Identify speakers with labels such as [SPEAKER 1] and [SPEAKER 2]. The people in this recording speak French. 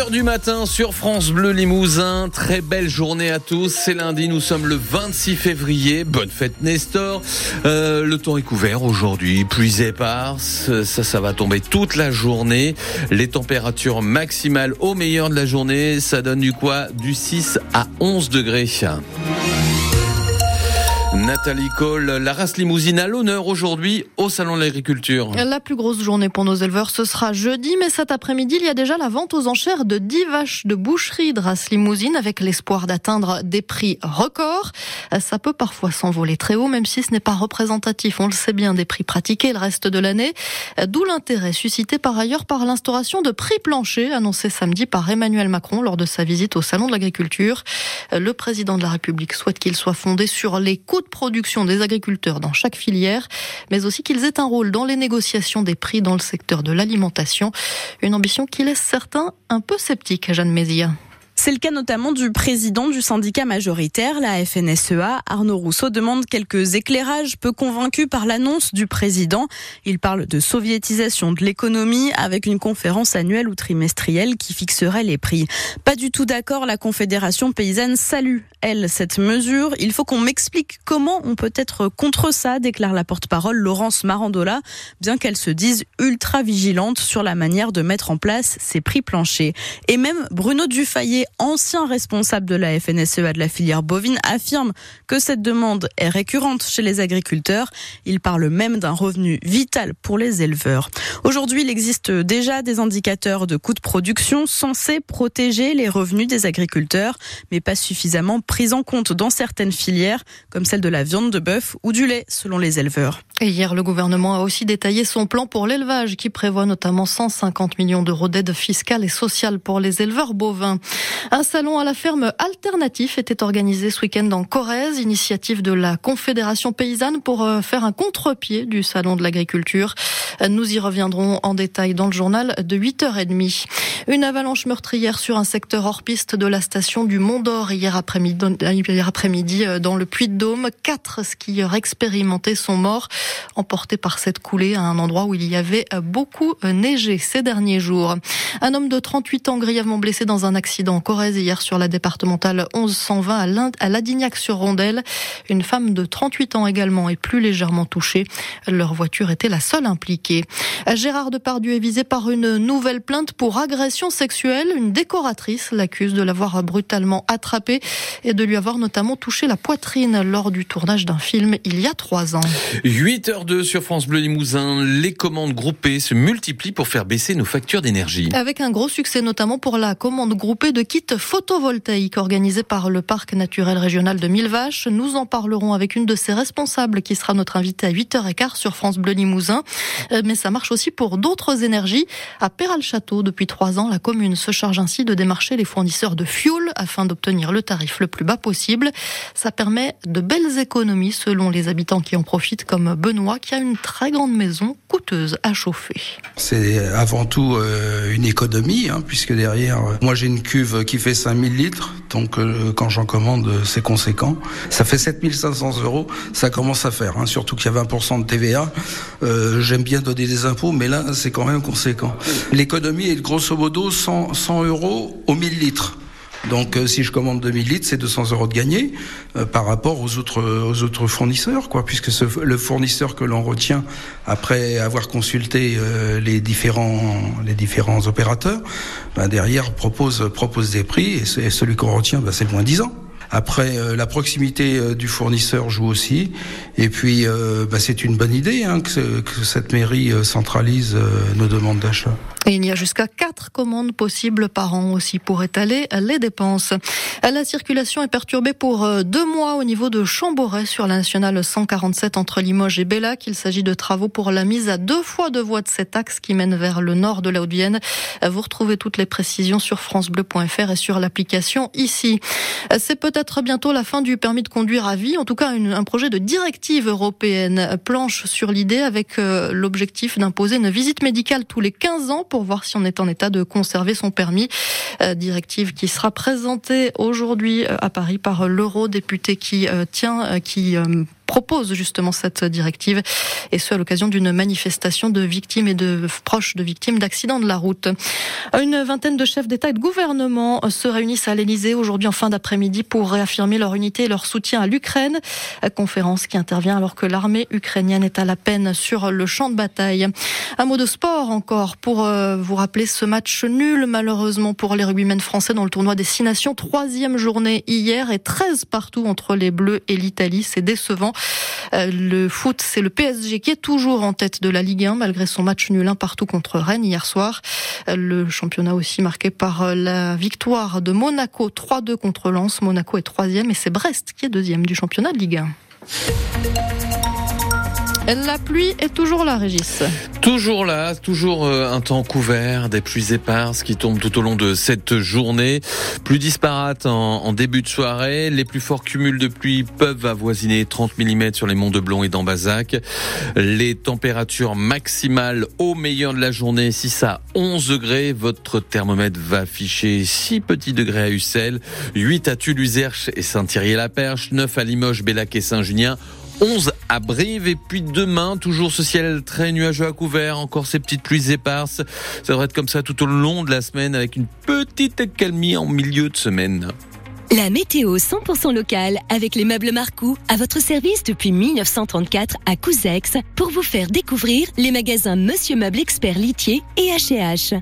[SPEAKER 1] 7h du matin sur France Bleu Limousin. Très belle journée à tous. C'est lundi, nous sommes le 26 février. Bonne fête Nestor. Euh, le temps est couvert aujourd'hui, pluie éparse. Ça, ça va tomber toute la journée. Les températures maximales au meilleur de la journée, ça donne du quoi? Du 6 à 11 degrés. Nathalie Cole, la race limousine à l'honneur aujourd'hui au Salon de l'Agriculture.
[SPEAKER 2] La plus grosse journée pour nos éleveurs, ce sera jeudi, mais cet après-midi, il y a déjà la vente aux enchères de 10 vaches de boucherie de race limousine avec l'espoir d'atteindre des prix records. Ça peut parfois s'envoler très haut, même si ce n'est pas représentatif, on le sait bien, des prix pratiqués le reste de l'année. D'où l'intérêt suscité par ailleurs par l'instauration de prix planchers annoncé samedi par Emmanuel Macron lors de sa visite au Salon de l'Agriculture. Le président de la République souhaite qu'il soit fondé sur les coûts de production des agriculteurs dans chaque filière, mais aussi qu'ils aient un rôle dans les négociations des prix dans le secteur de l'alimentation. Une ambition qui laisse certains un peu sceptiques, Jeanne Mézia.
[SPEAKER 3] C'est le cas notamment du président du syndicat majoritaire, la FNSEA. Arnaud Rousseau demande quelques éclairages, peu convaincu par l'annonce du président. Il parle de soviétisation de l'économie avec une conférence annuelle ou trimestrielle qui fixerait les prix. Pas du tout d'accord, la Confédération paysanne salue, elle, cette mesure. Il faut qu'on m'explique comment on peut être contre ça, déclare la porte-parole Laurence Marandola, bien qu'elle se dise ultra vigilante sur la manière de mettre en place ces prix planchers. Et même Bruno Dufayet, ancien responsable de la FNSEA de la filière bovine, affirme que cette demande est récurrente chez les agriculteurs. Il parle même d'un revenu vital pour les éleveurs. Aujourd'hui, il existe déjà des indicateurs de coûts de production censés protéger les revenus des agriculteurs, mais pas suffisamment pris en compte dans certaines filières, comme celle de la viande de bœuf ou du lait, selon les éleveurs.
[SPEAKER 2] Et hier, le gouvernement a aussi détaillé son plan pour l'élevage, qui prévoit notamment 150 millions d'euros d'aide fiscale et sociale pour les éleveurs bovins. Un salon à la ferme alternatif était organisé ce week-end en Corrèze, initiative de la Confédération paysanne pour euh, faire un contre-pied du salon de l'agriculture. Nous y reviendrons en détail dans le journal de 8h30. Une avalanche meurtrière sur un secteur hors piste de la station du Mont d'Or hier après-midi, euh, dans le Puy-de-Dôme. Quatre skieurs expérimentés sont morts, emportés par cette coulée à un endroit où il y avait beaucoup neigé ces derniers jours. Un homme de 38 ans grièvement blessé dans un accident en Corrèze hier sur la départementale 1120 à Ladignac-sur-Rondelle. Une femme de 38 ans également est plus légèrement touchée. Leur voiture était la seule impliquée. Gérard Depardieu est visé par une nouvelle plainte pour agression sexuelle. Une décoratrice l'accuse de l'avoir brutalement attrapé et de lui avoir notamment touché la poitrine lors du tournage d'un film il y a trois ans.
[SPEAKER 1] 8h02 sur France Bleu Limousin. Les commandes groupées se multiplient pour faire baisser nos factures d'énergie.
[SPEAKER 2] Avec un gros succès notamment pour la commande groupée de kits photovoltaïques organisée par le parc naturel régional de Millevaches. Nous en parlerons avec une de ses responsables qui sera notre invitée à 8h15 sur France Bleu Limousin. Euh, mais ça marche aussi pour d'autres énergies. À Péral-Château, depuis trois ans, la commune se charge ainsi de démarcher les fournisseurs de fuel afin d'obtenir le tarif le plus bas possible. Ça permet de belles économies selon les habitants qui en profitent comme Benoît qui a une très grande maison coûteuse à chauffer.
[SPEAKER 4] C'est avant tout euh, une économie hein, puisque derrière, euh, moi j'ai une cuve qui fait 5000 litres, donc euh, quand j'en commande, c'est conséquent. Ça fait 7500 euros, ça commence à faire, hein, surtout qu'il y a 20% de TVA. J'aime bien donner des impôts, mais là, c'est quand même conséquent. L'économie est grosso modo 100, 100 euros au 1000 litres. Donc euh, si je commande 2000 litres, c'est 200 euros de gagné euh, par rapport aux autres aux autres fournisseurs, quoi, puisque ce, le fournisseur que l'on retient après avoir consulté euh, les différents les différents opérateurs, ben, derrière propose propose des prix et, et celui qu'on retient, ben, c'est le moins 10 ans. Après, euh, la proximité euh, du fournisseur joue aussi. Et puis, euh, bah, c'est une bonne idée hein, que, que, cette mairie centralise nos demandes d'achat.
[SPEAKER 2] Il y a jusqu'à quatre commandes possibles par an aussi pour étaler les dépenses. La circulation est perturbée pour deux mois au niveau de Chamboret sur la nationale 147 entre Limoges et Bellac. Il s'agit de travaux pour la mise à deux fois de voies de cet axe qui mène vers le nord de la Haute-Vienne. Vous retrouvez toutes les précisions sur francebleu.fr et sur l'application ici. C'est peut-être bientôt la fin du permis de conduire à vie. En tout cas, un projet de directive européenne planche sur l'idée avec euh, l'objectif d'imposer une visite médicale tous les 15 ans pour voir si on est en état de conserver son permis. directive qui sera présentée aujourd'hui à Paris par l'eurodéputé qui tient, qui propose justement cette directive, et ce à l'occasion d'une manifestation de victimes et de proches de victimes d'accidents de la route. Une vingtaine de chefs d'État et de gouvernement se réunissent à l'Elysée aujourd'hui en fin d'après-midi pour réaffirmer leur unité et leur soutien à l'Ukraine. Conférence qui intervient alors que l'armée ukrainienne est à la peine sur le champ de bataille. Un mot de sport encore pour euh, vous rappeler ce match nul malheureusement pour les rugbymen français dans le tournoi des Six Nations. Troisième journée hier et 13 partout entre les Bleus et l'Italie. C'est décevant. Euh, le foot, c'est le PSG qui est toujours en tête de la Ligue 1 malgré son match nul un partout contre Rennes hier soir. Euh, le championnat aussi marqué par euh, la victoire de Monaco 3-2 contre Lens. Monaco est troisième et c'est Brest qui est deuxième du championnat de Ligue 1. La pluie est toujours là, Régis.
[SPEAKER 1] Toujours là, toujours euh, un temps couvert, des pluies éparses qui tombent tout au long de cette journée. Plus disparate en, début de soirée. Les plus forts cumuls de pluie peuvent avoisiner 30 mm sur les monts de Blon et d'Ambazac. Les températures maximales au meilleur de la journée, 6 à 11 degrés. Votre thermomètre va afficher 6 petits degrés à Ussel, 8 à Tuluzerche et Saint-Thierry-la-Perche, 9 à Limoges, Bellac et Saint-Junien. 11 à Brive et puis demain toujours ce ciel très nuageux à couvert, encore ces petites pluies éparses. Ça devrait être comme ça tout au long de la semaine avec une petite calmie en milieu de semaine.
[SPEAKER 5] La météo 100% locale avec les meubles Marcou à votre service depuis 1934 à Couzex pour vous faire découvrir les magasins Monsieur Meuble Expert Litier et H&H.